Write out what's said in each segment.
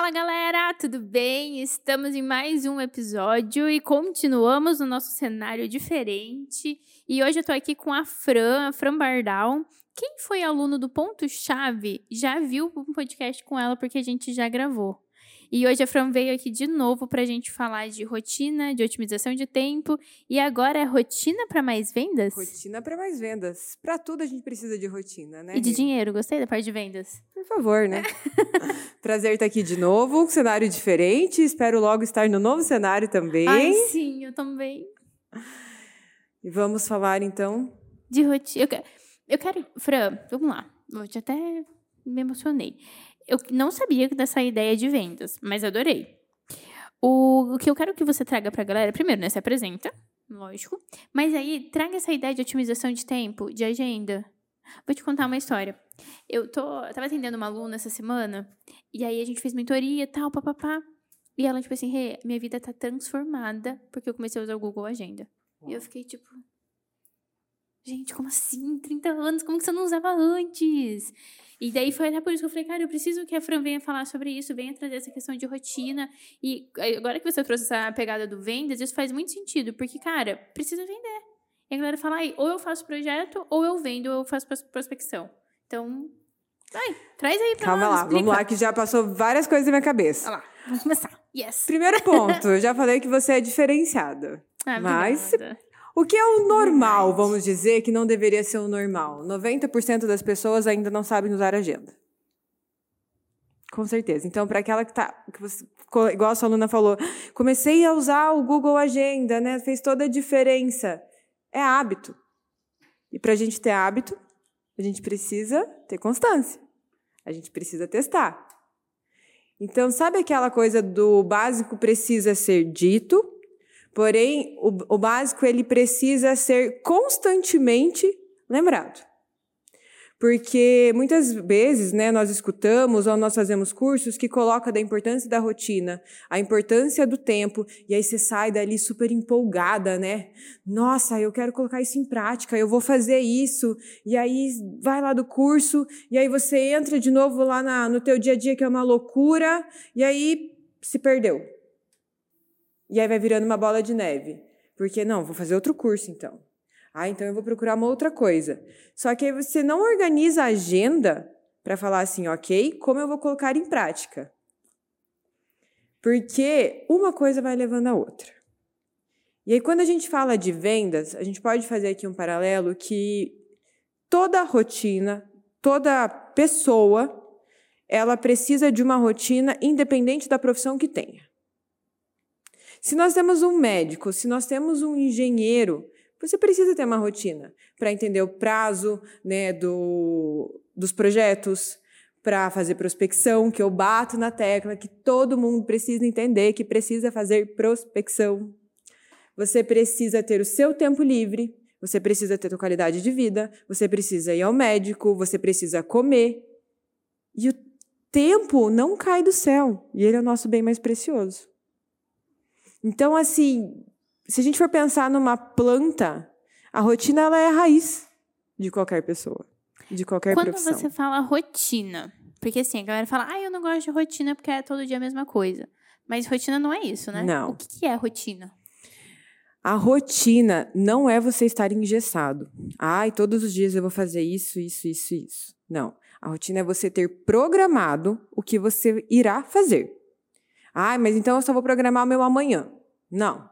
Fala galera, tudo bem? Estamos em mais um episódio e continuamos no nosso cenário diferente. E hoje eu tô aqui com a Fran, a Fran Bardal. Quem foi aluno do Ponto Chave já viu um podcast com ela porque a gente já gravou. E hoje a Fran veio aqui de novo para a gente falar de rotina, de otimização de tempo. E agora é rotina para mais vendas? Rotina para mais vendas. Para tudo a gente precisa de rotina, né? E de dinheiro. Gostei da parte de vendas. Por favor, né? Prazer estar aqui de novo, um cenário diferente. Espero logo estar no novo cenário também. Ai, sim, eu também. E vamos falar então de rotina. Eu quero, eu quero, Fran, vamos lá. Hoje até me emocionei. Eu não sabia dessa ideia de vendas, mas adorei. O, o que eu quero que você traga para a galera, primeiro, né, se apresenta, lógico, mas aí traga essa ideia de otimização de tempo, de agenda. Vou te contar uma história. Eu tô, eu tava atendendo uma aluna essa semana, e aí a gente fez mentoria e tal, papapá. E ela, tipo assim, hey, minha vida tá transformada porque eu comecei a usar o Google Agenda. E eu fiquei tipo, gente, como assim? 30 anos, como que você não usava antes? E daí foi até por isso que eu falei, cara, eu preciso que a Fran venha falar sobre isso, venha trazer essa questão de rotina. E agora que você trouxe essa pegada do vendas, isso faz muito sentido, porque, cara, precisa vender. E a galera fala, aí, ou eu faço projeto, ou eu vendo, ou eu faço prospecção. Então, vai, traz aí pra Calma nós, lá, explica. vamos lá, que já passou várias coisas na minha cabeça. Olha lá, vamos começar. Yes. Primeiro ponto, eu já falei que você é diferenciada. Ah, mas obrigada. O que é o normal, vamos dizer, que não deveria ser o normal? 90% das pessoas ainda não sabem usar agenda. Com certeza. Então, para aquela que tá, que você, igual a sua aluna falou, comecei a usar o Google Agenda, né? Fez toda a diferença. É hábito. E para a gente ter hábito, a gente precisa ter constância. A gente precisa testar. Então, sabe aquela coisa do básico precisa ser dito, porém o, o básico ele precisa ser constantemente lembrado. Porque muitas vezes, né, nós escutamos ou nós fazemos cursos que coloca da importância da rotina, a importância do tempo, e aí você sai dali super empolgada, né? Nossa, eu quero colocar isso em prática, eu vou fazer isso. E aí vai lá do curso, e aí você entra de novo lá na, no teu dia a dia que é uma loucura, e aí se perdeu. E aí vai virando uma bola de neve. Porque não, vou fazer outro curso então. Ah, então eu vou procurar uma outra coisa. Só que aí você não organiza a agenda para falar assim, ok, como eu vou colocar em prática? Porque uma coisa vai levando a outra. E aí, quando a gente fala de vendas, a gente pode fazer aqui um paralelo que toda rotina, toda pessoa, ela precisa de uma rotina independente da profissão que tenha. Se nós temos um médico, se nós temos um engenheiro, você precisa ter uma rotina para entender o prazo né, do, dos projetos, para fazer prospecção, que eu bato na tecla, que todo mundo precisa entender que precisa fazer prospecção. Você precisa ter o seu tempo livre, você precisa ter a qualidade de vida, você precisa ir ao médico, você precisa comer. E o tempo não cai do céu, e ele é o nosso bem mais precioso. Então, assim, se a gente for pensar numa planta, a rotina ela é a raiz de qualquer pessoa, de qualquer Quando profissão. você fala rotina, porque assim, a galera fala, ah, eu não gosto de rotina porque é todo dia a mesma coisa. Mas rotina não é isso, né? Não. O que que é rotina? A rotina não é você estar engessado. Ai, todos os dias eu vou fazer isso, isso, isso, isso. Não. A rotina é você ter programado o que você irá fazer. Ai, mas então eu só vou programar o meu amanhã. Não.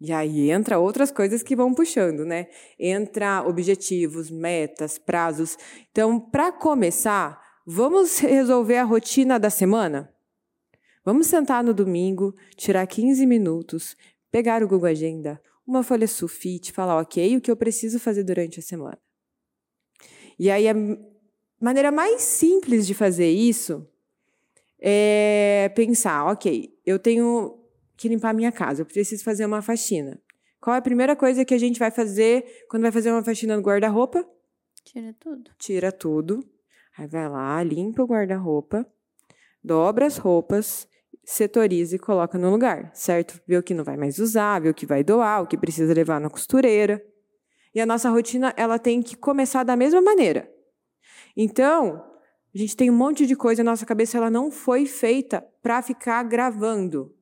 E aí entra outras coisas que vão puxando, né? Entra objetivos, metas, prazos. Então, para começar, vamos resolver a rotina da semana? Vamos sentar no domingo, tirar 15 minutos, pegar o Google Agenda, uma folha sulfite, falar, ok, o que eu preciso fazer durante a semana. E aí a maneira mais simples de fazer isso é pensar, ok, eu tenho que limpar a minha casa, eu preciso fazer uma faxina. Qual é a primeira coisa que a gente vai fazer quando vai fazer uma faxina no guarda-roupa? Tira tudo. Tira tudo. Aí vai lá, limpa o guarda-roupa, dobra as roupas, setoriza e coloca no lugar, certo? Vê o que não vai mais usar, vê o que vai doar, o que precisa levar na costureira. E a nossa rotina, ela tem que começar da mesma maneira. Então, A gente tem um monte de coisa, a nossa cabeça ela não foi feita para ficar gravando.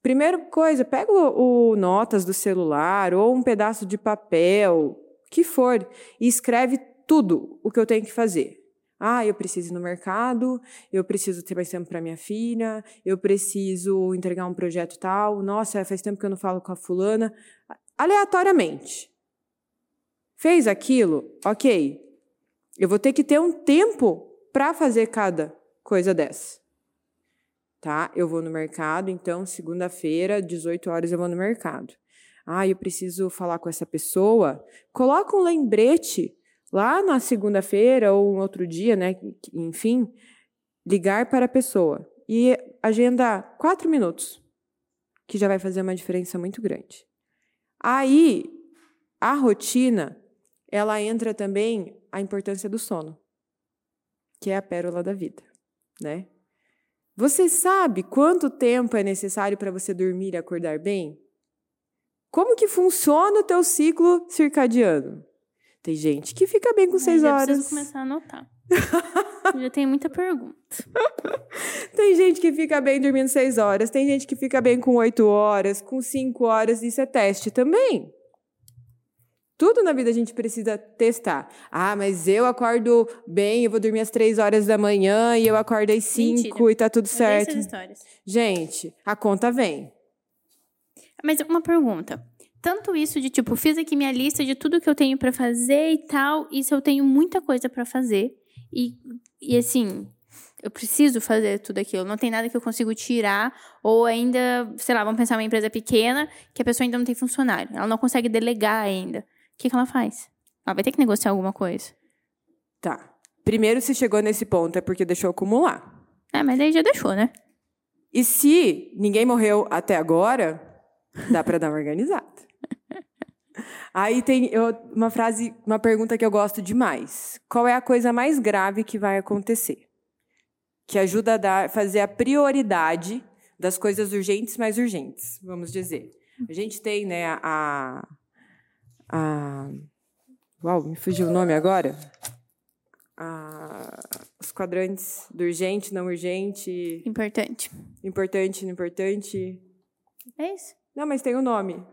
Primeira coisa, pega o, o, notas do celular ou um pedaço de papel, que for, e escreve tudo o que eu tenho que fazer. Ah, eu preciso ir no mercado, eu preciso ter mais tempo para minha filha, eu preciso entregar um projeto tal. Nossa, faz tempo que eu não falo com a fulana. Aleatoriamente. Fez aquilo? Ok. Eu vou ter que ter um tempo para fazer cada coisa dessa. Tá? Eu vou no mercado, então, segunda-feira, 18 horas, eu vou no mercado. Ah, eu preciso falar com essa pessoa. Coloca um lembrete lá na segunda-feira ou um outro dia, né? Enfim, ligar para a pessoa. E agenda quatro minutos, que já vai fazer uma diferença muito grande. Aí, a rotina, ela entra também a importância do sono que é a pérola da vida, né? Você sabe quanto tempo é necessário para você dormir e acordar bem? Como que funciona o teu ciclo circadiano? Tem gente que fica bem com seis horas. Eu preciso começar a anotar. já tem muita pergunta. tem gente que fica bem dormindo seis horas, tem gente que fica bem com oito horas, com cinco horas, isso é teste também. Tudo na vida a gente precisa testar. Ah, mas eu acordo bem, eu vou dormir às três horas da manhã e eu acordo às cinco e tá tudo certo. histórias. Gente, a conta vem. Mas uma pergunta. Tanto isso de tipo, fiz aqui minha lista de tudo que eu tenho para fazer e tal, e se eu tenho muita coisa para fazer e, e assim, eu preciso fazer tudo aquilo, não tem nada que eu consigo tirar, ou ainda, sei lá, vamos pensar uma empresa pequena que a pessoa ainda não tem funcionário, ela não consegue delegar ainda que, que ela faz? Ela vai ter que negociar alguma coisa. Tá. Primeiro, se chegou nesse ponto, é porque deixou acumular. É, mas daí já deixou, né? E se ninguém morreu até agora, dá para dar uma organizada. Aí tem eu, uma frase, uma pergunta que eu gosto demais. Qual é a coisa mais grave que vai acontecer? Que ajuda a dar, fazer a prioridade das coisas urgentes mais urgentes, vamos dizer. A gente tem, né, a, a. Uau, me fugiu o nome agora. A, os quadrantes do urgente, não urgente. Importante. Importante, não importante. É isso? Não, mas tem o um nome.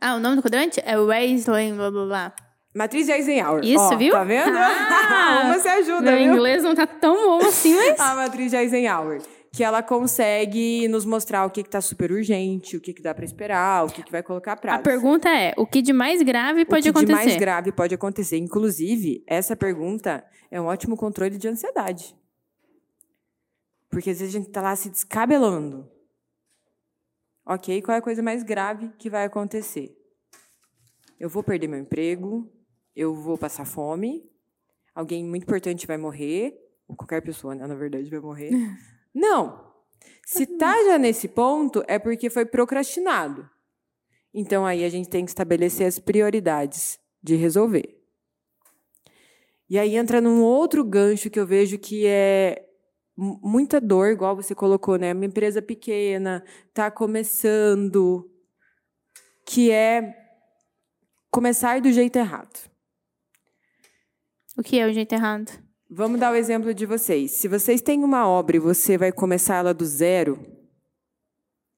Ah, o nome do quadrante? É Wesley, blá blá blá. Matriz de Eisenhower. Isso, Ó, viu? Tá vendo? Ah, Uma ajuda, Meu viu? inglês não tá tão bom assim, mas... A matriz Eisenhower que ela consegue nos mostrar o que está super urgente, o que, que dá para esperar, o que, que vai colocar prazo. A pergunta é: o que de mais grave pode o que acontecer? de mais grave pode acontecer. Inclusive, essa pergunta é um ótimo controle de ansiedade. Porque às vezes a gente está lá se descabelando. Ok, qual é a coisa mais grave que vai acontecer? Eu vou perder meu emprego, eu vou passar fome, alguém muito importante vai morrer, ou qualquer pessoa, né, na verdade, vai morrer. Não. Se tá já nesse ponto, é porque foi procrastinado. Então aí a gente tem que estabelecer as prioridades de resolver. E aí entra num outro gancho que eu vejo que é muita dor, igual você colocou, né? Uma empresa pequena, tá começando, que é começar do jeito errado. O que é o jeito errado? Vamos dar o exemplo de vocês. Se vocês têm uma obra e você vai começar ela do zero.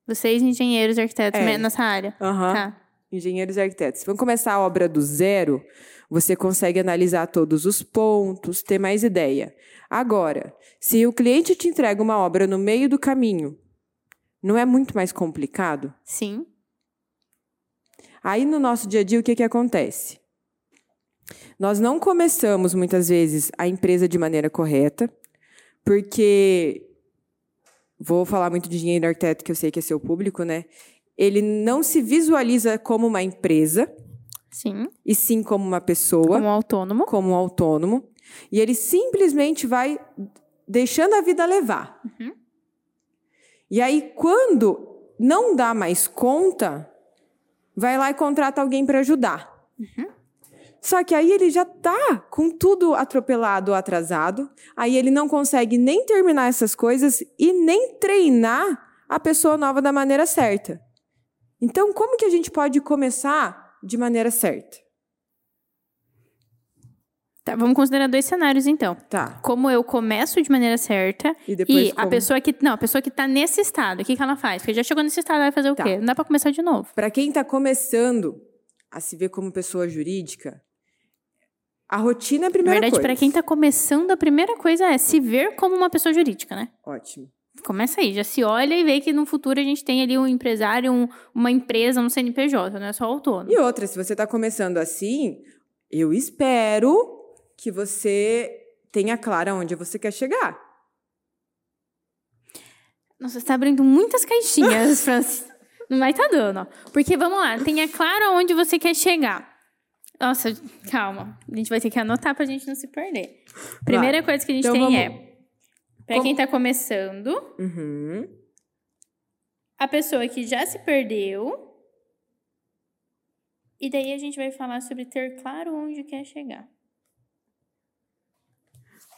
Vocês, engenheiros e arquitetos, É. nessa área. Aham. Tá. Engenheiros e arquitetos. Se vão começar a obra do zero, você consegue analisar todos os pontos, ter mais ideia. Agora, se o cliente te entrega uma obra no meio do caminho, não é muito mais complicado? Sim. Aí no nosso dia a dia, o que, que acontece? Nós não começamos muitas vezes a empresa de maneira correta, porque vou falar muito de engenheiro arquiteto, que eu sei que é seu público, né? Ele não se visualiza como uma empresa, Sim. e sim como uma pessoa, Como autônomo. como um autônomo, e ele simplesmente vai deixando a vida levar. Uhum. E aí, quando não dá mais conta, vai lá e contrata alguém para ajudar. Uhum. Só que aí ele já tá com tudo atropelado atrasado, aí ele não consegue nem terminar essas coisas e nem treinar a pessoa nova da maneira certa. Então, como que a gente pode começar de maneira certa? Tá, vamos considerar dois cenários, então. Tá. Como eu começo de maneira certa E depois e a pessoa que. Não, a pessoa que tá nesse estado, o que, que ela faz? Porque já chegou nesse estado, ela vai fazer o Tá. quê? Não dá pra começar de novo. Para quem está começando a se ver como pessoa jurídica, a rotina é a Na primeira verdade, coisa. pra quem tá começando, a primeira coisa é se ver como uma pessoa jurídica, né? Ótimo. Começa aí, já se olha e vê que no futuro a gente tem ali um empresário, um- uma empresa, um CNPJ, não é só autônomo. E outra, se você está começando assim, eu espero que você tenha claro aonde você quer chegar. Nossa, você tá abrindo muitas caixinhas, Francis. Não vai tá dando, ó. Porque, vamos lá, tenha claro aonde você quer chegar. Nossa, calma. A gente vai ter que anotar pra gente não se perder. Primeira coisa que a gente Então tem vamos- é... Pra Como- quem tá começando, Uhum. a pessoa que já se perdeu. E daí a gente vai falar sobre ter claro onde quer chegar.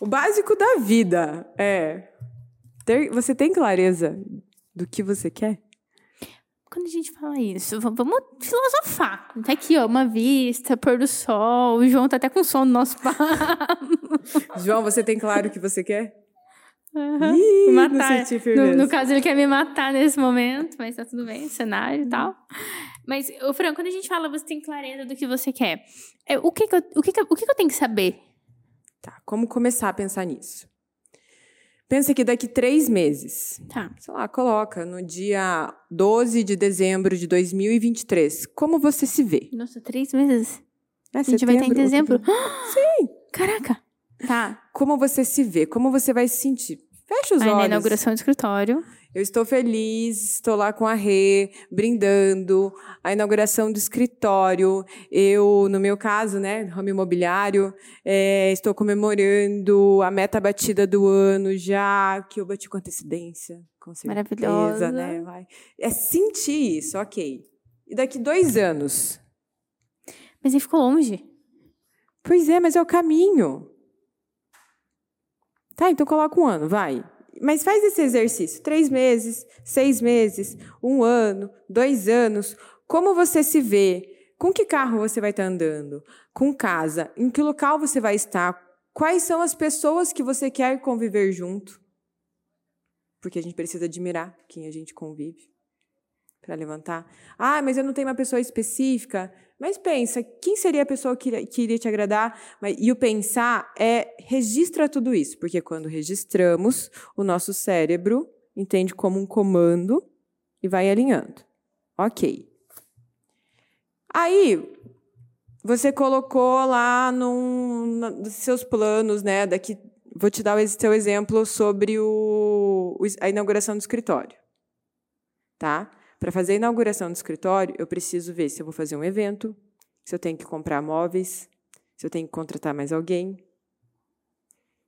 O básico da vida é ter, você tem clareza do que você quer? Quando a gente fala isso, vamos filosofar. Tá aqui, ó, uma vista, pôr do sol. O João tá até com sono no nosso papo. João, você tem claro o que você quer? Aham. Ih, matar. No, no caso, ele quer me matar nesse momento, mas tá tudo bem, cenário e tal. Mas, ô, Fran, quando a gente fala você tem clareza do que você quer, é, o, que, que, eu, o, que, que, eu- o que, que eu tenho que saber? Tá, como começar a pensar nisso? Pensa que daqui três meses, Tá. sei lá, coloca no dia 12 de dezembro de 2023, como você se vê? Nossa, três meses. É A gente vai estar em setembro, dezembro. Sim. Caraca. Tá. Como você se vê? Como você vai se sentir? Fecha os Aí na olhos. inauguração do escritório. Eu estou feliz, estou lá com a Rê, brindando, a inauguração do escritório. Eu, no meu caso, né, ramo imobiliário, é, estou comemorando a meta batida do ano já, que eu bati com antecedência, com certeza, Maravilhosa. né? Vai. É sentir isso, ok. E daqui dois anos? Mas ele ficou longe. Pois é, mas é o caminho. Tá, então coloca um ano, vai. Mas faz esse exercício. Três meses, seis meses, um ano, dois anos. Como você se vê? Com que carro você vai estar andando? Com casa? Em que local você vai estar? Quais são as pessoas que você quer conviver junto? Porque a gente precisa admirar quem a gente convive para levantar. Ah, mas eu não tenho uma pessoa específica. Mas pensa, quem seria a pessoa que, que iria te agradar? E o pensar é registra tudo isso, porque quando registramos, o nosso cérebro entende como um comando e vai alinhando. Ok. Aí, você colocou lá num, nos seus planos, né? Daqui, vou te dar o seu exemplo sobre o, a inauguração do escritório. Tá? Para fazer a inauguração do escritório, eu preciso ver se eu vou fazer um evento, se eu tenho que comprar móveis, se eu tenho que contratar mais alguém.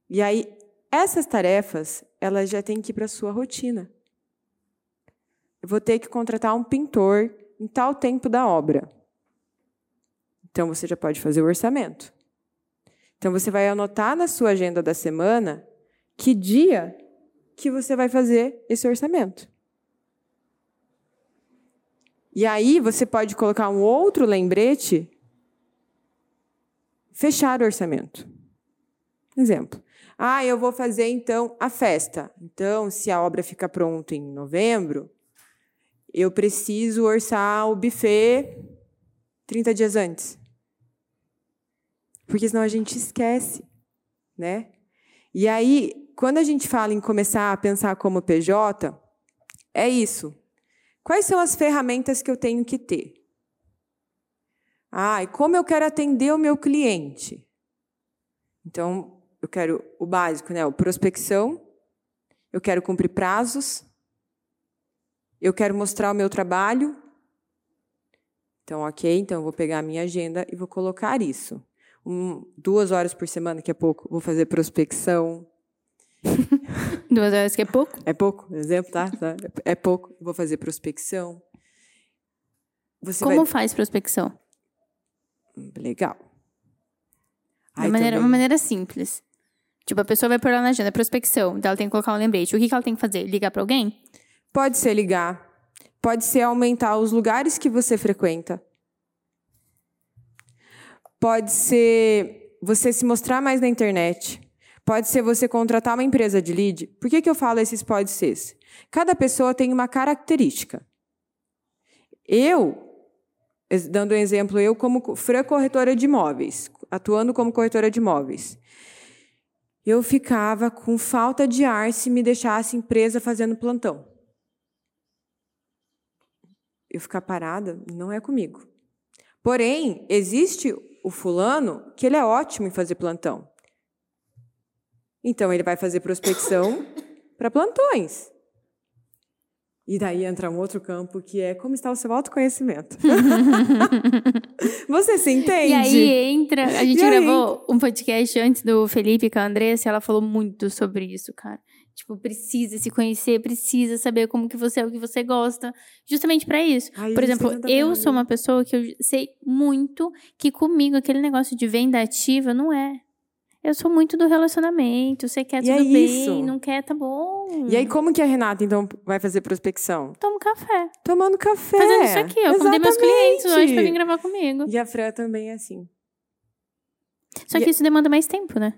E aí, essas tarefas, elas já têm que ir para a sua rotina. Eu vou ter que contratar um pintor em tal tempo da obra. Então, você já pode fazer o orçamento. Então, você vai anotar na sua agenda da semana que dia que você vai fazer esse orçamento. E aí você pode colocar um outro lembrete, fechar o orçamento. Exemplo. Ah, eu vou fazer então a festa. Então, se a obra ficar pronta em novembro, eu preciso orçar o buffet 30 dias antes. Porque senão a gente esquece, né? E aí, quando a gente fala em começar a pensar como PJ, é isso. Quais são as ferramentas que eu tenho que ter? Ah, e como eu quero atender o meu cliente? Então, eu quero o básico, né? O prospecção. Eu quero cumprir prazos. Eu quero mostrar o meu trabalho. Então, ok. Então, eu vou pegar a minha agenda e vou colocar isso. Um, duas horas por semana, que é pouco, vou fazer prospecção. Duas horas que é pouco. É pouco, exemplo, tá? Tá? É pouco. Vou fazer prospecção. Você Como vai... faz prospecção? Legal. De Aí maneira, também- uma maneira simples. Tipo, a pessoa vai pôr lá na agenda, prospecção. Então ela tem que colocar um lembrete. O que, que ela tem que fazer? Ligar pra alguém? Pode ser ligar. Pode ser aumentar os lugares que você frequenta. Pode ser você se mostrar mais na internet. Pode ser você contratar uma empresa de lead. Por que, que eu falo esses pode ser? Cada pessoa tem uma característica. Eu, dando um exemplo, eu como Fran corretora de imóveis, atuando como corretora de imóveis, eu ficava com falta de ar se me deixasse empresa fazendo plantão. Eu ficar parada não é comigo. Porém, existe o fulano que ele é ótimo em fazer plantão. Então ele vai fazer prospecção para plantões. E daí entra um outro campo que é como está o seu autoconhecimento. Você se entende? E aí entra. A gente gravou um podcast antes do Felipe com a Andressa, e ela falou muito sobre isso, cara. Tipo, precisa se conhecer, precisa saber como que você é, o que você gosta. Justamente para isso. Ai, Por exemplo, eu sou uma pessoa que eu sei muito que comigo aquele negócio de venda ativa não é. Eu sou muito do relacionamento. Você quer e tudo é bem, isso. não quer, tá bom. E aí, como que a Renata, então, vai fazer prospecção? Tomo café. Tomando café. Fazendo isso aqui. Eu convidei meus clientes hoje pra vir gravar comigo. E a Fran também é assim. Só que e... isso demanda mais tempo, né?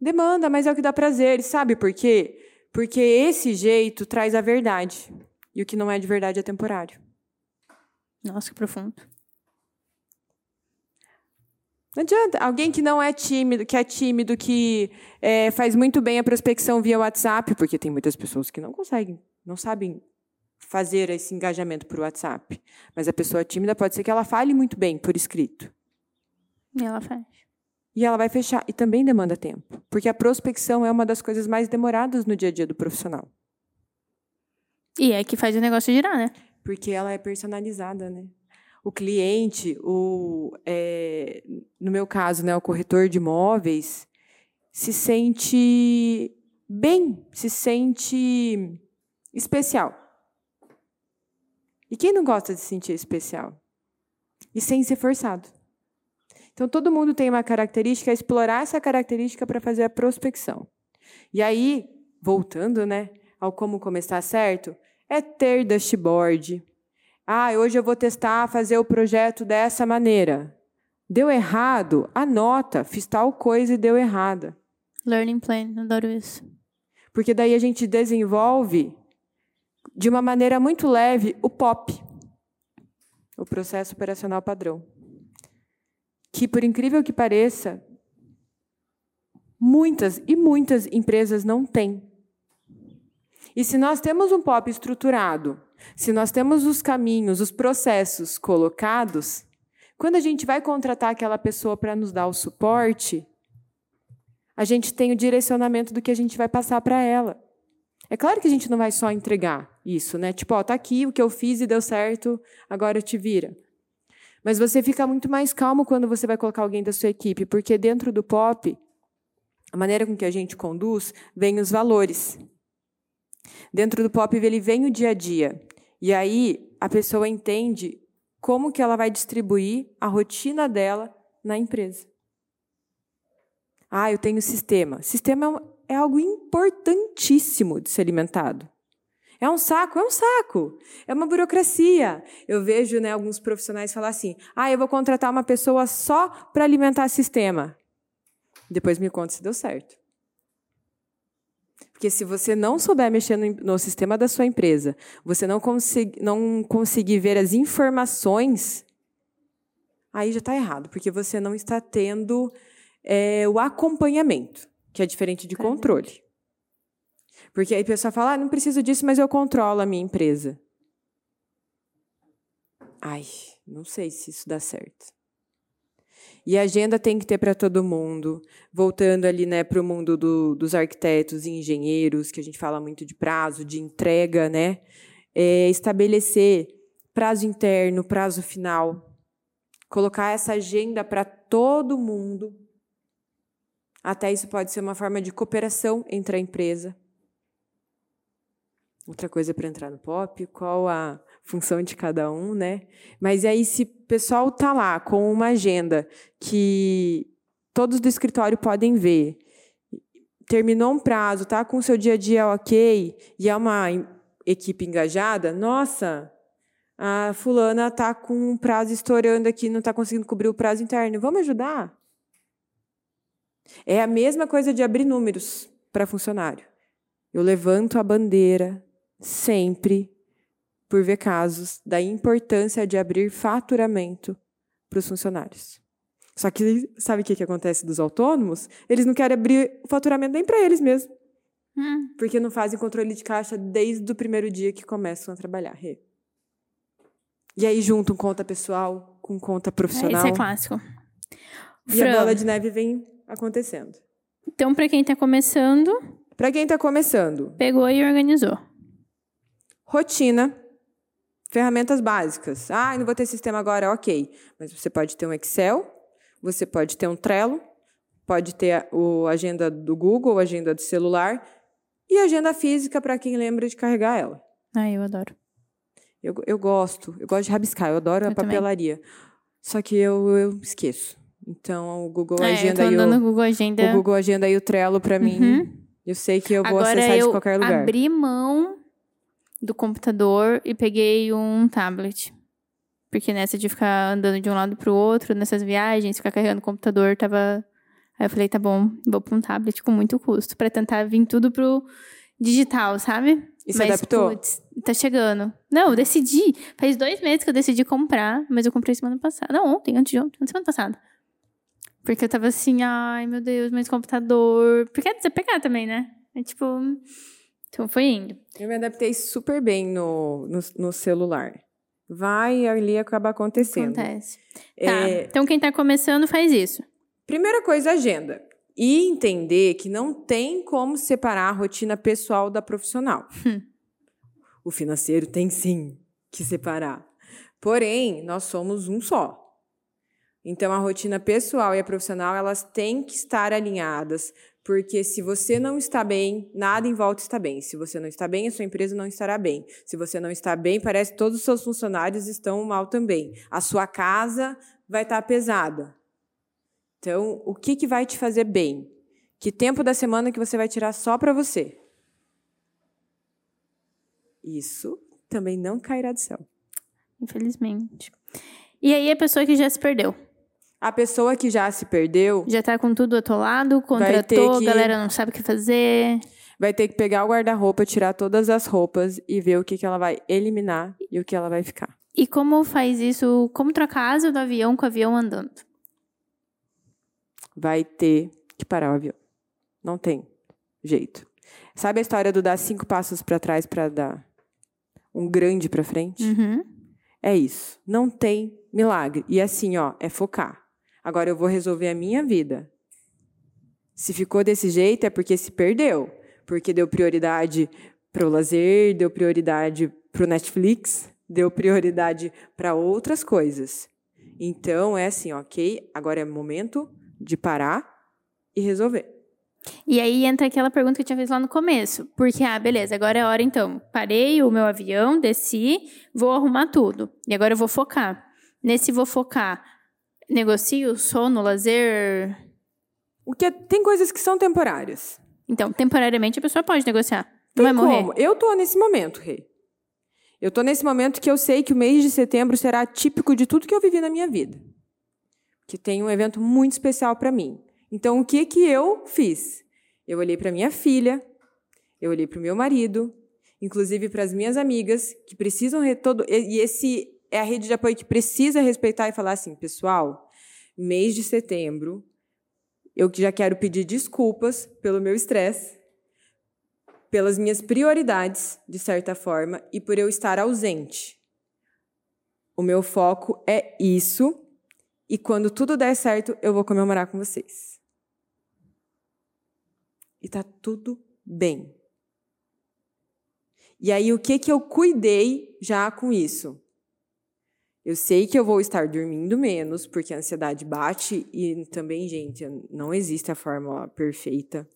Demanda, mas é o que dá prazer. Sabe por quê? Porque esse jeito traz a verdade. E o que não é de verdade é temporário. Nossa, que profundo. Não adianta. Alguém que não é tímido, que é tímido, que é, faz muito bem a prospecção via WhatsApp, porque tem muitas pessoas que não conseguem, não sabem fazer esse engajamento por WhatsApp. Mas a pessoa tímida pode ser que ela fale muito bem por escrito. E ela fecha. E ela vai fechar. E também demanda tempo. Porque a prospecção é uma das coisas mais demoradas no dia a dia do profissional. E é que faz o negócio girar, né? Porque ela é personalizada, né? O cliente, o, é, no meu caso, né, o corretor de imóveis, se sente bem, se sente especial. E quem não gosta de se sentir especial? E sem ser forçado. Então, todo mundo tem uma característica, é explorar essa característica para fazer a prospecção. E aí, voltando né, ao como começar certo, é ter dashboard, ah, hoje eu vou testar fazer o projeto dessa maneira. Deu errado? Anota, fiz tal coisa e deu errada. Learning plan, adoro isso. Porque daí a gente desenvolve de uma maneira muito leve o POP, o processo operacional padrão. Que por incrível que pareça, muitas e muitas empresas não têm. E se nós temos um POP estruturado, se nós temos os caminhos, os processos colocados, quando a gente vai contratar aquela pessoa para nos dar o suporte, a gente tem o direcionamento do que a gente vai passar para ela. É claro que a gente não vai só entregar isso, né? Tipo, ó, tá aqui o que eu fiz e deu certo, agora te vira. Mas você fica muito mais calmo quando você vai colocar alguém da sua equipe, porque dentro do POP, a maneira com que a gente conduz, vem os valores. Dentro do POP, ele vem o dia a dia. E aí a pessoa entende como que ela vai distribuir a rotina dela na empresa. Ah, eu tenho sistema. Sistema é algo importantíssimo de ser alimentado. É um saco, é um saco. É uma burocracia. Eu vejo né, alguns profissionais falar assim: ah, eu vou contratar uma pessoa só para alimentar sistema. Depois me conta se deu certo. Porque se você não souber mexer no, no sistema da sua empresa, você não, consegui, não conseguir ver as informações, aí já está errado, porque você não está tendo é, o acompanhamento, que é diferente de controle. Porque aí a pessoa fala, ah, não preciso disso, mas eu controlo a minha empresa. Ai, não sei se isso dá certo. E a agenda tem que ter para todo mundo. Voltando ali né, para o mundo do, dos arquitetos e engenheiros, que a gente fala muito de prazo, de entrega, né? É estabelecer prazo interno, prazo final. Colocar essa agenda para todo mundo. Até isso pode ser uma forma de cooperação entre a empresa. Outra coisa para entrar no pop, qual a função de cada um, né? Mas aí, se o pessoal tá lá com uma agenda que todos do escritório podem ver, terminou um prazo, tá com o seu dia a dia ok, e é uma equipe engajada, nossa, a fulana tá com um prazo estourando aqui, não está conseguindo cobrir o prazo interno. Vamos ajudar? É a mesma coisa de abrir números para funcionário. Eu levanto a bandeira sempre, por ver casos, da importância de abrir faturamento para os funcionários. Só que sabe o que, que acontece dos autônomos? Eles não querem abrir o faturamento nem para eles mesmos. Hum. Porque não fazem controle de caixa desde o primeiro dia que começam a trabalhar. E aí juntam conta pessoal com conta profissional. Esse é clássico. E a Fran, bola de neve vem acontecendo. Então, pra quem tá começando, Para quem está começando, pegou e organizou. rotina, ferramentas básicas. Ah, não vou ter sistema agora, ok. Mas você pode ter um Excel, você pode ter um Trello, pode ter a agenda do Google, agenda do celular e agenda física para quem lembra de carregar ela. Ai, eu adoro. Eu, eu gosto, eu gosto de rabiscar, eu adoro a Eu também. papelaria. Só que eu, eu esqueço. Então, o Google É, eu Agenda tô e o, Google Agenda. o Google Agenda e o Trello para mim, Uhum. eu sei que eu vou Agora acessar eu de qualquer lugar. abri mão do computador e peguei um tablet. Porque nessa de ficar andando de um lado pro outro, nessas viagens, ficar carregando o computador, tava. Aí eu falei, tá bom, vou pra um tablet com muito custo, pra tentar vir tudo pro digital, sabe? E se adaptou? putz, tá chegando. Não, eu decidi. Faz dois meses que eu decidi comprar, mas eu comprei semana passada. Não, ontem, antes de ontem, semana passada. Porque eu tava assim, ai meu Deus, mas computador. Porque é desapegar também, né? É tipo. Então foi indo. Eu me adaptei super bem no, no, no celular. Vai ali acaba acontecendo. Acontece. Tá. É, Então quem tá começando faz isso. primeira coisa, agenda. E entender que não tem como separar a rotina pessoal da profissional. o financeiro tem sim que separar. Porém, nós somos um só. Então, a rotina pessoal e a profissional, elas têm que estar alinhadas, porque se você não está bem, nada em volta está bem. Se você não está bem, a sua empresa não estará bem. Se você não está bem, parece que todos os seus funcionários estão mal também. A sua casa vai estar pesada. Então, o que, que vai te fazer bem? Que tempo da semana que você vai tirar só para você? Isso também não cairá do céu. Infelizmente. E aí a pessoa que já se perdeu. A pessoa que já se perdeu Já tá com tudo atolado, contratou, que- a galera não sabe o que fazer. vai ter que pegar o guarda-roupa, tirar todas as roupas e ver o que, que ela vai eliminar e o que ela vai ficar. E como faz isso? Como trocar a asa do avião com o avião andando? Vai ter que parar o avião. Não tem jeito. Sabe a história do dar cinco passos para trás para dar um grande para frente? Uhum. É isso. Não tem milagre. E assim, ó, é focar. Agora eu vou resolver a minha vida. Se ficou desse jeito é porque se perdeu. Porque deu prioridade para o lazer, deu prioridade para o Netflix, deu prioridade para outras coisas. Então é assim, ok? Agora é momento de parar e resolver. E aí entra aquela pergunta que eu tinha feito lá no começo. Porque, ah, beleza, agora é hora então. Parei o meu avião, desci, vou arrumar tudo. E agora eu vou focar. Nesse vou focar, negocio, sono, lazer. O que é- tem coisas que são temporárias. Então, temporariamente a pessoa pode negociar. Não Tem vai morrer. como. Eu tô nesse momento, Rei. Eu tô nesse momento que eu sei que o mês de setembro será típico de tudo que eu vivi na minha vida. Que tem um evento muito especial para mim. Então, o que que eu fiz? Eu olhei para minha filha, eu olhei para o meu marido, inclusive para as minhas amigas que precisam re- todo e esse é a rede de apoio que precisa respeitar e falar assim, pessoal, mês de setembro, eu já quero pedir desculpas pelo meu estresse, pelas minhas prioridades, de certa forma, e por eu estar ausente. O meu foco é isso, e quando tudo der certo, eu vou comemorar com vocês. E tá tudo bem. E aí, o que que eu cuidei já com isso? Eu sei que eu vou estar dormindo menos, porque a ansiedade bate e também, gente, não existe a fórmula perfeita.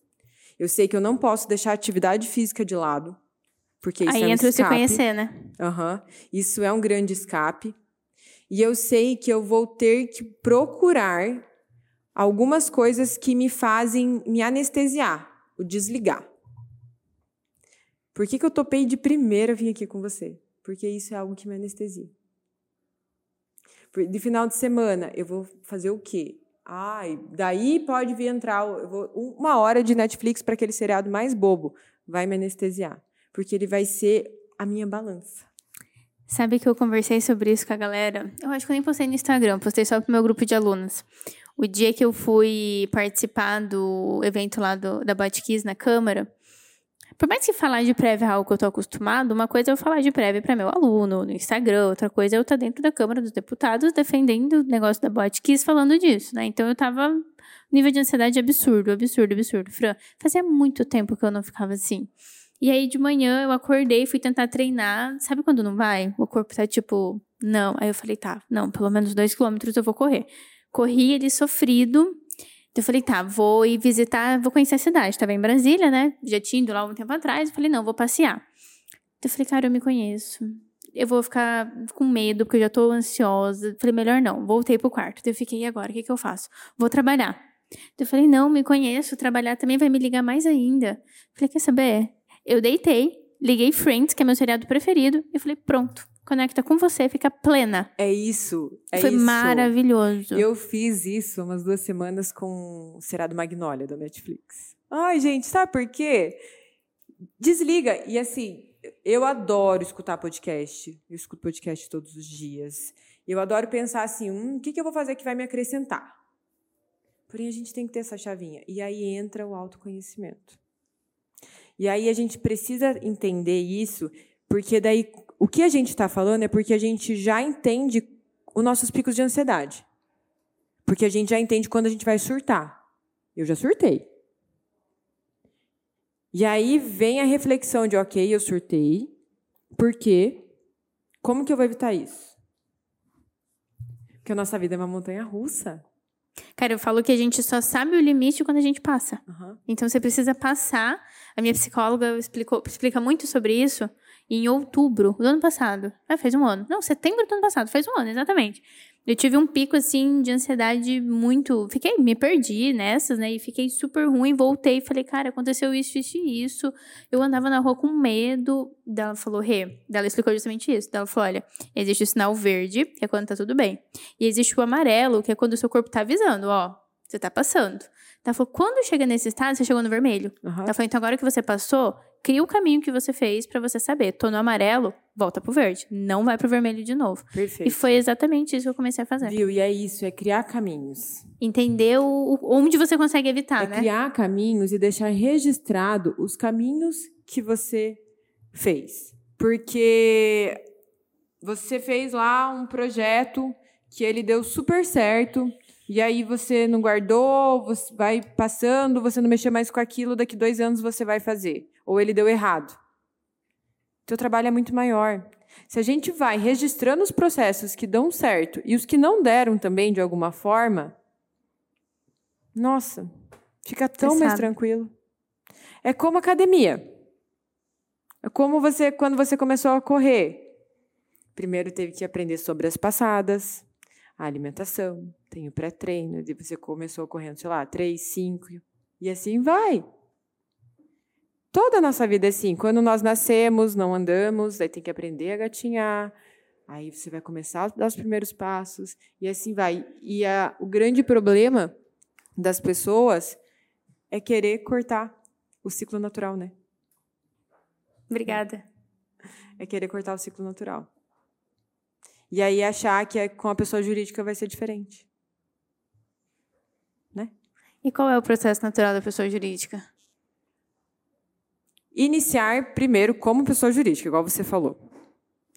Eu sei que eu não posso deixar a atividade física de lado, porque isso Aí é um entra o se escape. conhecer, né? Aham. Isso é um grande escape. E eu sei que eu vou ter que procurar algumas coisas que me fazem me anestesiar, o desligar. Por que, que eu topei de primeira vir aqui com você? Porque isso é algo que me anestesia. De final de semana, eu vou fazer o quê? Ai, daí pode vir entrar vou, uma hora de Netflix para aquele seriado mais bobo. Vai me anestesiar. Porque ele vai ser a minha balança. Sabe que eu conversei sobre isso com a galera? Eu acho que eu nem postei no Instagram, postei só pro meu grupo de alunos. O dia que eu fui participar do evento lá do, da Botkiss na Câmara, por mais que falar de prévia é algo que eu tô acostumado, uma coisa é eu falar de prévia para meu aluno no Instagram, outra coisa é eu estar tá dentro da Câmara dos Deputados defendendo o negócio da Botkiss falando disso, né? Então eu tava nível de ansiedade absurdo, absurdo, absurdo. Fran, fazia muito tempo que eu não ficava assim. E aí de manhã eu acordei, fui tentar treinar. Sabe quando não vai? O corpo tá tipo, não. Aí eu falei, tá, não, pelo menos dois quilômetros eu vou correr. Corri ele sofrido, eu falei, tá, vou ir visitar, vou conhecer a cidade. Tava em Brasília, né? Já tinha ido lá um tempo atrás. Eu falei, não, vou passear. Eu falei, cara, eu me conheço. Eu vou ficar com medo, porque eu já tô ansiosa. falei, melhor não. Voltei pro quarto. Eu fiquei, e agora? O que, que eu faço? Vou trabalhar. Eu falei, não, me conheço. Trabalhar também vai me ligar mais ainda. Eu falei, quer saber? Eu deitei, liguei Friends, que é meu seriado preferido, e falei, pronto conecta com você, fica plena. É isso. É Foi isso. maravilhoso. Eu fiz isso umas duas semanas com o Serado Magnólia da Netflix. Ai, gente, sabe por quê? Desliga. E assim, eu adoro escutar podcast. Eu escuto podcast todos os dias. Eu adoro pensar assim: hum, o que, que eu vou fazer que vai me acrescentar? Porém, a gente tem que ter essa chavinha. E aí entra o autoconhecimento. E aí a gente precisa entender isso, porque daí o que a gente está falando é porque a gente já entende os nossos picos de ansiedade. Porque a gente já entende quando a gente vai surtar. Eu já surtei. E aí vem a reflexão de, ok, eu surtei. Por quê? Como que eu vou evitar isso? Porque a nossa vida é uma montanha russa. Cara, eu falo que a gente só sabe o limite quando a gente passa. Uhum. Então você precisa passar. A minha psicóloga explicou, explica muito sobre isso em outubro do ano passado. Ah, fez um ano. Não, setembro do ano passado, fez um ano, exatamente. Eu tive um pico, assim, de ansiedade muito. Fiquei, me perdi nessas, né? E fiquei super ruim. Voltei e falei, cara, aconteceu isso, isso e isso. Eu andava na rua com medo. Ela falou, Rê. Ela explicou justamente isso. Ela falou: olha, existe o sinal verde, que é quando tá tudo bem. E existe o amarelo, que é quando o seu corpo tá avisando, ó, você tá passando. Ela falou, quando chega nesse estado, você chegou no vermelho. Uhum. Ela falou, então agora que você passou, cria o caminho que você fez para você saber. Tô no amarelo, volta pro verde. Não vai pro vermelho de novo. Perfeito. E foi exatamente isso que eu comecei a fazer. Viu? E é isso, é criar caminhos. Entender o, onde você consegue evitar, é né? criar caminhos e deixar registrado os caminhos que você fez. Porque você fez lá um projeto que ele deu super certo e aí você não guardou, você vai passando, você não mexeu mais com aquilo, daqui dois anos você vai fazer. Ou ele deu errado. Teu trabalho é muito maior. Se a gente vai registrando os processos que dão certo e os que não deram também de alguma forma, nossa, fica tão mais tranquilo. É como academia. É como você quando você começou a correr. Primeiro teve que aprender sobre as passadas, a alimentação, tem o pré-treino, e você começou correndo, sei lá, três, cinco, e assim vai. Toda a nossa vida é assim. Quando nós nascemos, não andamos, aí tem que aprender a gatinhar, aí você vai começar a dar os primeiros passos, e assim vai. E a, o grande problema das pessoas é querer cortar o ciclo natural, né? Obrigada. É querer cortar o ciclo natural. E aí achar que é, com a pessoa jurídica vai ser diferente. Né? E qual é o processo natural da pessoa jurídica? Iniciar primeiro como pessoa jurídica, igual você falou.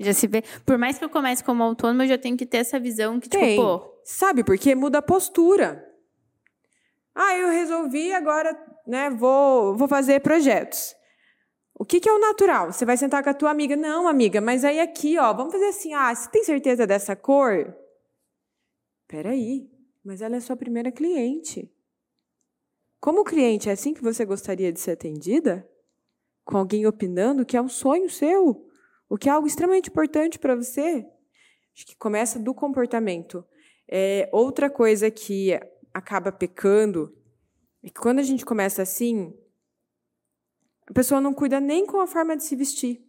Já se vê. Por mais que eu comece como autônomo, eu já tenho que ter essa visão que, tipo, Tem. pô. Sabe, porque muda a postura. Ah, eu resolvi agora, né, vou, vou fazer projetos. O que, que, é o natural? Você vai sentar com a tua amiga. Não, amiga, mas aí aqui, ó, vamos fazer assim. Ah, você tem certeza dessa cor? Peraí, mas ela é sua primeira cliente. Como cliente, é assim que você gostaria de ser atendida? Com alguém opinando que é um sonho seu? O que é algo extremamente importante para você? Acho que começa do comportamento. É, outra coisa que acaba pecando é que quando a gente começa assim, a pessoa não cuida nem com a forma de se vestir.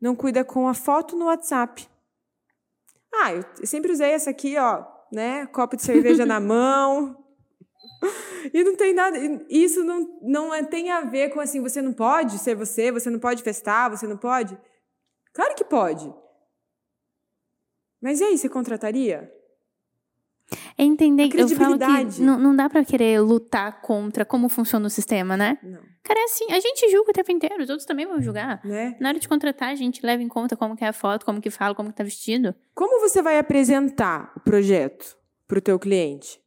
Não cuida com a foto no WhatsApp. Ah, eu sempre usei essa aqui, ó, né? Copo de cerveja na mão. E não tem nada. Isso não, não é, tem a ver com assim, você não pode ser você, você não pode festar, você não pode. Claro que pode. Mas e aí, você contrataria? É entender, eu falo que não, não dá para querer lutar contra como funciona o sistema, né? Não. Cara, é assim, a gente julga o tempo inteiro, os outros também vão julgar. Né? Na hora de contratar, a gente leva em conta como que é a foto, como que fala, como que tá vestido. Como você vai apresentar o projeto para o teu cliente?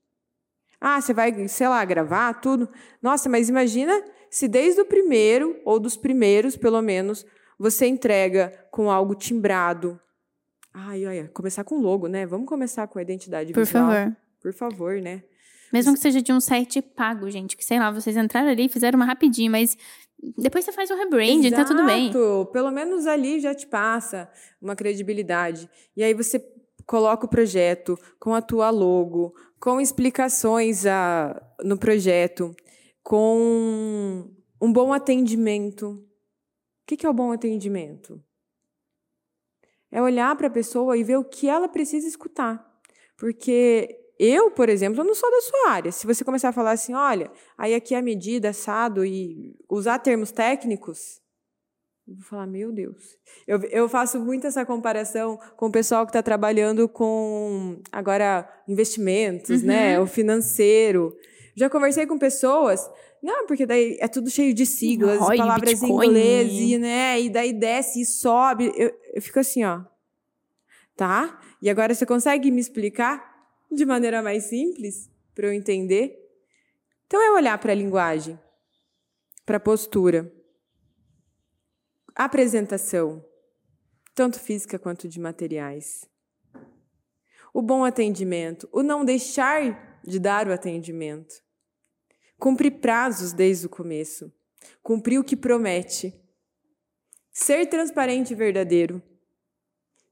Ah, você vai, sei lá, gravar tudo. Nossa, mas imagina se desde o primeiro, ou dos primeiros, pelo menos, você entrega com algo timbrado. Ai, olha, começar com logo, né? Vamos começar com a identidade Por visual. favor. Por favor, né? Mesmo que seja de um site pago, gente, que sei lá, vocês entraram ali e fizeram uma rapidinho, mas depois você faz um rebranding, tá tudo bem. Exato. Pelo menos ali já te passa uma credibilidade. E aí você coloca o projeto com a tua logo, com explicações a, no projeto, com um bom atendimento. O que, que é o bom atendimento? É olhar para a pessoa e ver o que ela precisa escutar. Porque eu, por exemplo, não sou da sua área. Se você começar a falar assim, olha, aí aqui é a medida, assado, e usar termos técnicos, vou falar, meu Deus. Eu, eu faço muito essa comparação com o pessoal que está trabalhando com, agora, investimentos, Uhum. né? O financeiro. Já conversei com pessoas, não, porque daí é tudo cheio de siglas, ROI, palavras em inglês, e, né? E daí desce e sobe. Eu, eu fico assim, ó. Tá? E agora você consegue me explicar de maneira mais simples para eu entender? Então é olhar para a linguagem, para a postura, apresentação, tanto física quanto de materiais. O bom atendimento, o não deixar de dar o atendimento. Cumprir prazos desde o começo. Cumprir o que promete. Ser transparente e verdadeiro,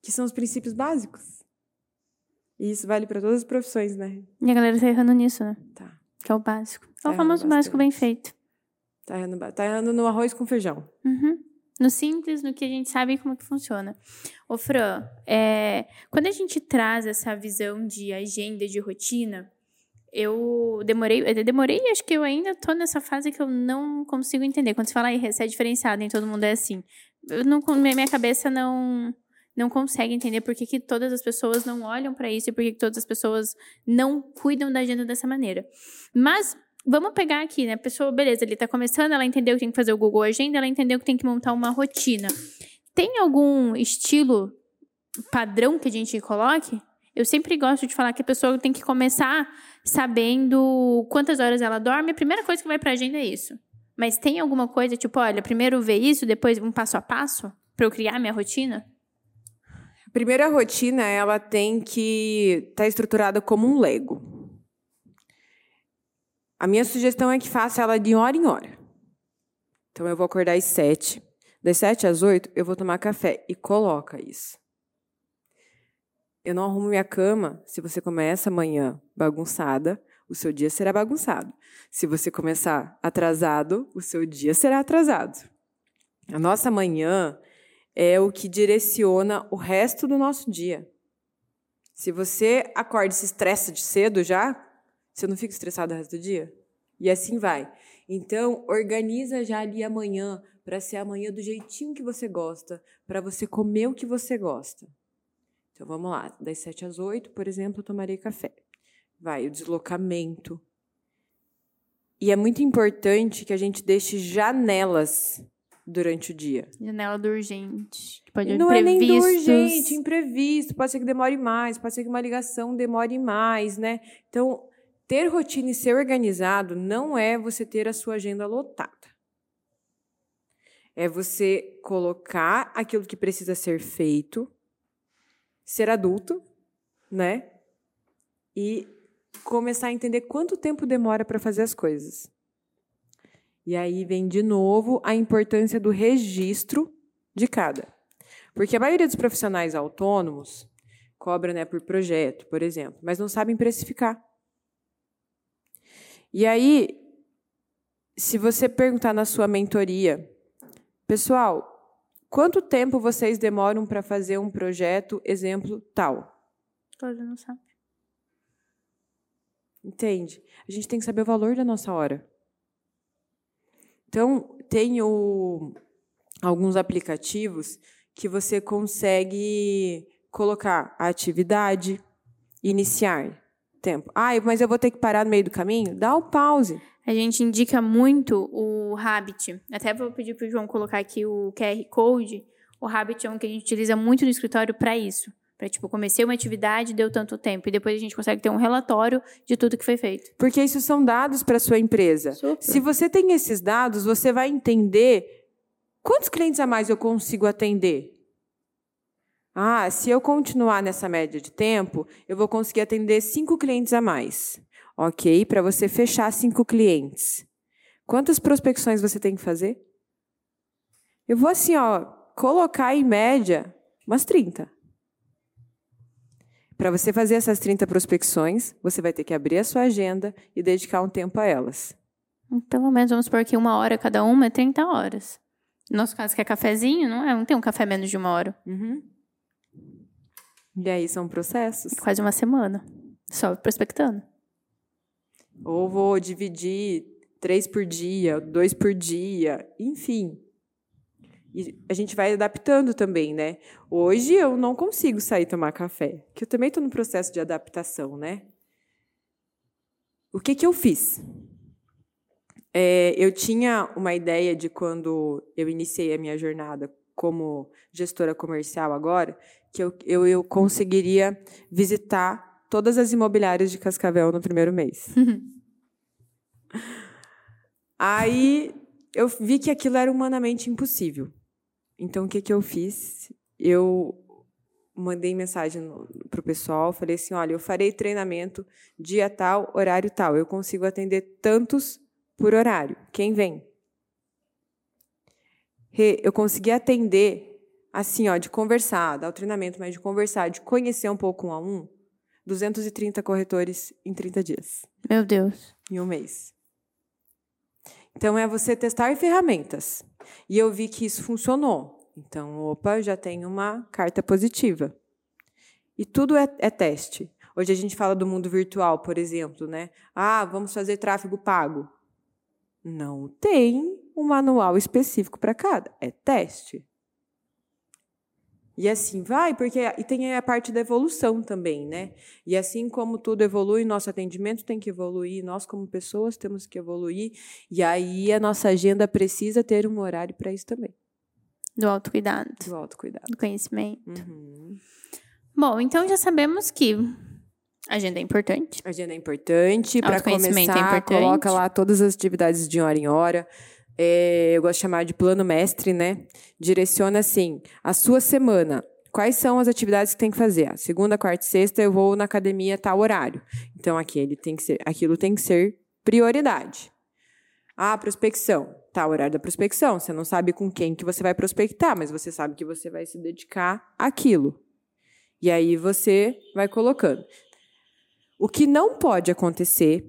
que são os princípios básicos. E isso vale para todas as profissões, né? E a galera tá errando nisso, né? Tá. Que é o básico. É Tá o famoso errando básico bem feito. Tá errando, tá errando no arroz com feijão. Uhum. No simples, no que a gente sabe como que funciona. Ô, Fran, é, quando a gente traz essa visão de agenda, de rotina, eu demorei, eu demorei, acho que eu ainda tô nessa fase que eu não consigo entender. Quando você fala, você é diferenciado, nem todo mundo é assim. Eu não, minha minha cabeça não não consegue entender por que, que todas as pessoas não olham para isso e por que, que todas as pessoas não cuidam da agenda dessa maneira. Mas vamos pegar aqui, né? A pessoa, beleza, ele tá começando, ela entendeu que tem que fazer o Google Agenda, ela entendeu que tem que montar uma rotina. Tem algum estilo padrão que a gente coloque? Eu sempre gosto de falar que a pessoa tem que começar sabendo quantas horas ela dorme. A primeira coisa que vai pra agenda é isso. Mas tem alguma coisa, tipo, olha, primeiro ver isso, depois um passo a passo pra eu criar minha rotina? A primeira rotina, ela tem que estar estruturada como um Lego. A minha sugestão é que faça ela de hora em hora. Então, eu vou acordar às sete. Das sete às oito, eu vou tomar café. E coloca isso. Eu não arrumo minha cama se você começa amanhã bagunçada, o seu dia será bagunçado. Se você começar atrasado, o seu dia será atrasado. A nossa manhã é o que direciona o resto do nosso dia. Se você acorda e se estressa de cedo já, você não fica estressado o resto do dia? E assim vai. Então, organiza já ali amanhã para ser amanhã do jeitinho que você gosta, para você comer o que você gosta. Então vamos lá, das 7 às 8, por exemplo, eu tomarei café. Vai, o deslocamento. E é muito importante que a gente deixe janelas durante o dia. Janela do urgente. Que pode não é nem do urgente, imprevisto. Pode ser que demore mais, pode ser que uma ligação demore mais, né? Então, ter rotina e ser organizado não é você ter a sua agenda lotada. É você colocar aquilo que precisa ser feito, ser adulto, né? E começar a entender quanto tempo demora para fazer as coisas. E aí vem de novo a importância do registro de cada. Porque a maioria dos profissionais autônomos cobra né, por projeto, por exemplo, mas não sabem precificar. E aí, se você perguntar na sua mentoria, pessoal, quanto tempo vocês demoram para fazer um projeto, exemplo, tal? Todo não sabe. Entende? A gente tem que saber o valor da nossa hora. Então, tem o, alguns aplicativos que você consegue colocar a atividade, iniciar, tempo. Ah, mas eu vou ter que parar no meio do caminho? Dá o pause. A gente indica muito o Habit. Até vou pedir para o João colocar aqui o QR Code. O Habit é um que a gente utiliza muito no escritório para isso. Para, tipo, comecei uma atividade, deu tanto tempo. E depois a gente consegue ter um relatório de tudo que foi feito. Porque isso são dados para sua empresa. Super. Se você tem esses dados, você vai entender quantos clientes a mais eu consigo atender. Ah, se eu continuar nessa média de tempo, eu vou conseguir atender cinco clientes a mais. Ok? Para você fechar cinco clientes. Quantas prospecções você tem que fazer? Eu vou assim, ó, colocar em média umas 30. Para você fazer essas 30 prospecções, você vai ter que abrir a sua agenda e dedicar um tempo a elas. Pelo menos vamos supor que uma hora cada uma é 30 horas. No nosso caso, que é cafezinho, não é? Não tem um café menos de uma hora. Uhum. E aí são processos. Quase uma semana. Só prospectando. Ou vou dividir três por dia, dois por dia, enfim. E a gente vai adaptando também, né? Hoje eu não consigo sair tomar café, que eu também estou no processo de adaptação, né? O que, que eu fiz? É, eu tinha uma ideia de quando eu iniciei a minha jornada como gestora comercial agora, que eu, eu, eu conseguiria visitar todas as imobiliárias de Cascavel no primeiro mês. Aí eu vi que aquilo era humanamente impossível. Então, o que, que eu fiz? Eu mandei mensagem para o pessoal, falei assim, olha, eu farei treinamento dia tal, horário tal. Eu consigo atender tantos por horário. Quem vem? Eu consegui atender, assim, ó, de conversar, dar o treinamento, mas de conversar, de conhecer um pouco um a um, 230 corretores em 30 dias. Meu Deus. Em um mês. Então, é você testar ferramentas. E eu vi que isso funcionou. Então, opa, já tem uma carta positiva. E tudo é, é teste. Hoje a gente fala do mundo virtual, por exemplo, né? Ah, vamos fazer tráfego pago. Não tem um manual específico para cada. É teste. E assim vai, porque e tem a parte da evolução também, né? E assim como tudo evolui, nosso atendimento tem que evoluir, nós como pessoas temos que evoluir, e aí a nossa agenda precisa ter um horário para isso também. Do autocuidado. Do autocuidado. Do conhecimento. Uhum. Bom, então já sabemos que agenda é importante. Agenda é importante. Para é começar, importante. coloca lá todas as atividades de hora em hora. É, eu gosto de chamar de plano mestre, né? Direciona assim, a sua semana. Quais são as atividades que tem que fazer? A segunda, quarta e sexta eu vou na academia tal horário. Então aquele tem que ser, aquilo tem que ser prioridade. Ah, prospecção. Tá, o horário da prospecção. Você não sabe com quem que você vai prospectar, mas você sabe que você vai se dedicar àquilo. E aí você vai colocando. O que não pode acontecer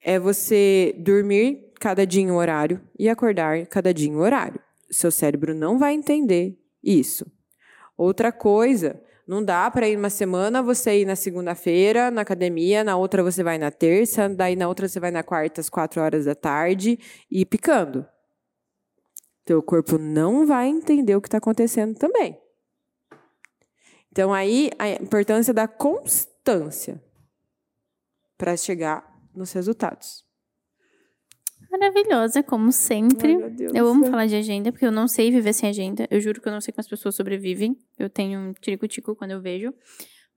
é você dormir cada dia em um horário e acordar cada dia em um horário. Seu cérebro não vai entender isso. Outra coisa, não dá para ir uma semana você ir na segunda-feira na academia, na outra você vai na terça, daí na outra você vai na quarta às quatro horas da tarde e picando. Teu corpo não vai entender o que está acontecendo também. Então aí a importância da constância para chegar nos resultados. Maravilhosa, como sempre. Ai, eu amo falar de agenda, porque eu não sei viver sem agenda. Eu juro que eu não sei como as pessoas sobrevivem. Eu tenho um tico-tico quando eu vejo.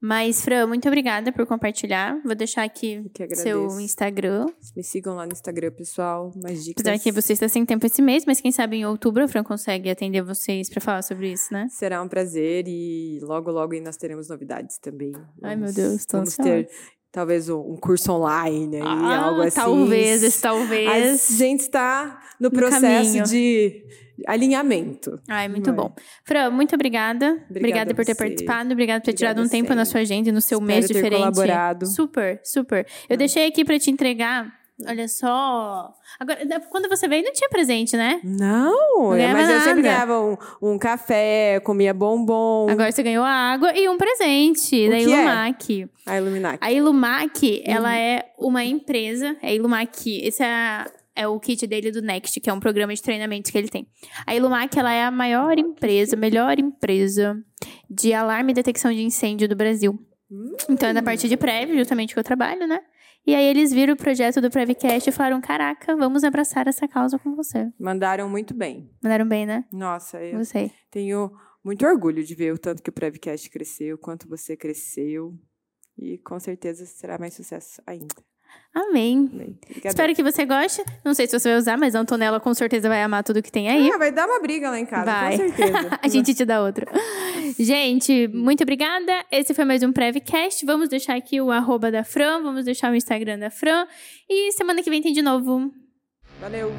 Mas, Fran, muito obrigada por compartilhar. Vou deixar aqui seu Instagram. Me sigam lá no Instagram, pessoal. Mais dicas. Apesar que você está sem tempo esse mês, mas quem sabe em outubro a Fran consegue atender vocês para falar sobre isso, né? Será um prazer e logo, logo aí nós teremos novidades também. Ai, meu Vamos- Deus, tô Vamos ansiosa. ter talvez um curso online aí, Ah, algo assim. Talvez, talvez. A gente está no No processo caminho. de alinhamento. Ai, muito Vai. bom. Fran, muito obrigada. Obrigada, a por ter participado. Obrigada por ter Obrigada tirado um tempo na sua agenda e no seu Espero mês ter diferente. colaborado. Super, super. Eu deixei aqui pra te entregar Olha só. Agora, quando você veio, não tinha presente, né? Não, é, ganhava mas eu sempre nada. ganhava um, um café, comia bombom. Agora você ganhou água e um presente O da é? Ilumac. A Illuminati. A Ilumac, ela Uhum. é uma empresa. É Ilumac. Esse é, é o kit dele do Next, que é um programa de treinamento que ele tem. A Ilumac, ela é a maior empresa, melhor empresa de alarme e detecção de incêndio do Brasil. Hum. Então é da parte de Prev, justamente que eu trabalho, né? E aí eles viram o projeto do Prevcast e falaram: caraca, vamos abraçar essa causa com você. Mandaram muito bem. Mandaram bem, né? Nossa, eu Você. tenho muito orgulho de ver o tanto que o Prevcast cresceu, quanto você cresceu. E com certeza será mais sucesso ainda. Amém. Obrigada. Espero que você goste. Não sei se você vai usar, mas a Antonella com certeza vai amar tudo que tem aí. Ah, vai dar uma briga lá em casa, Vai. com certeza. A gente te dá outro. Gente, muito obrigada. Esse foi mais um Prevcast. Vamos deixar aqui o arroba da Fran, vamos deixar o Instagram da Fran. E semana que vem tem de novo. Valeu.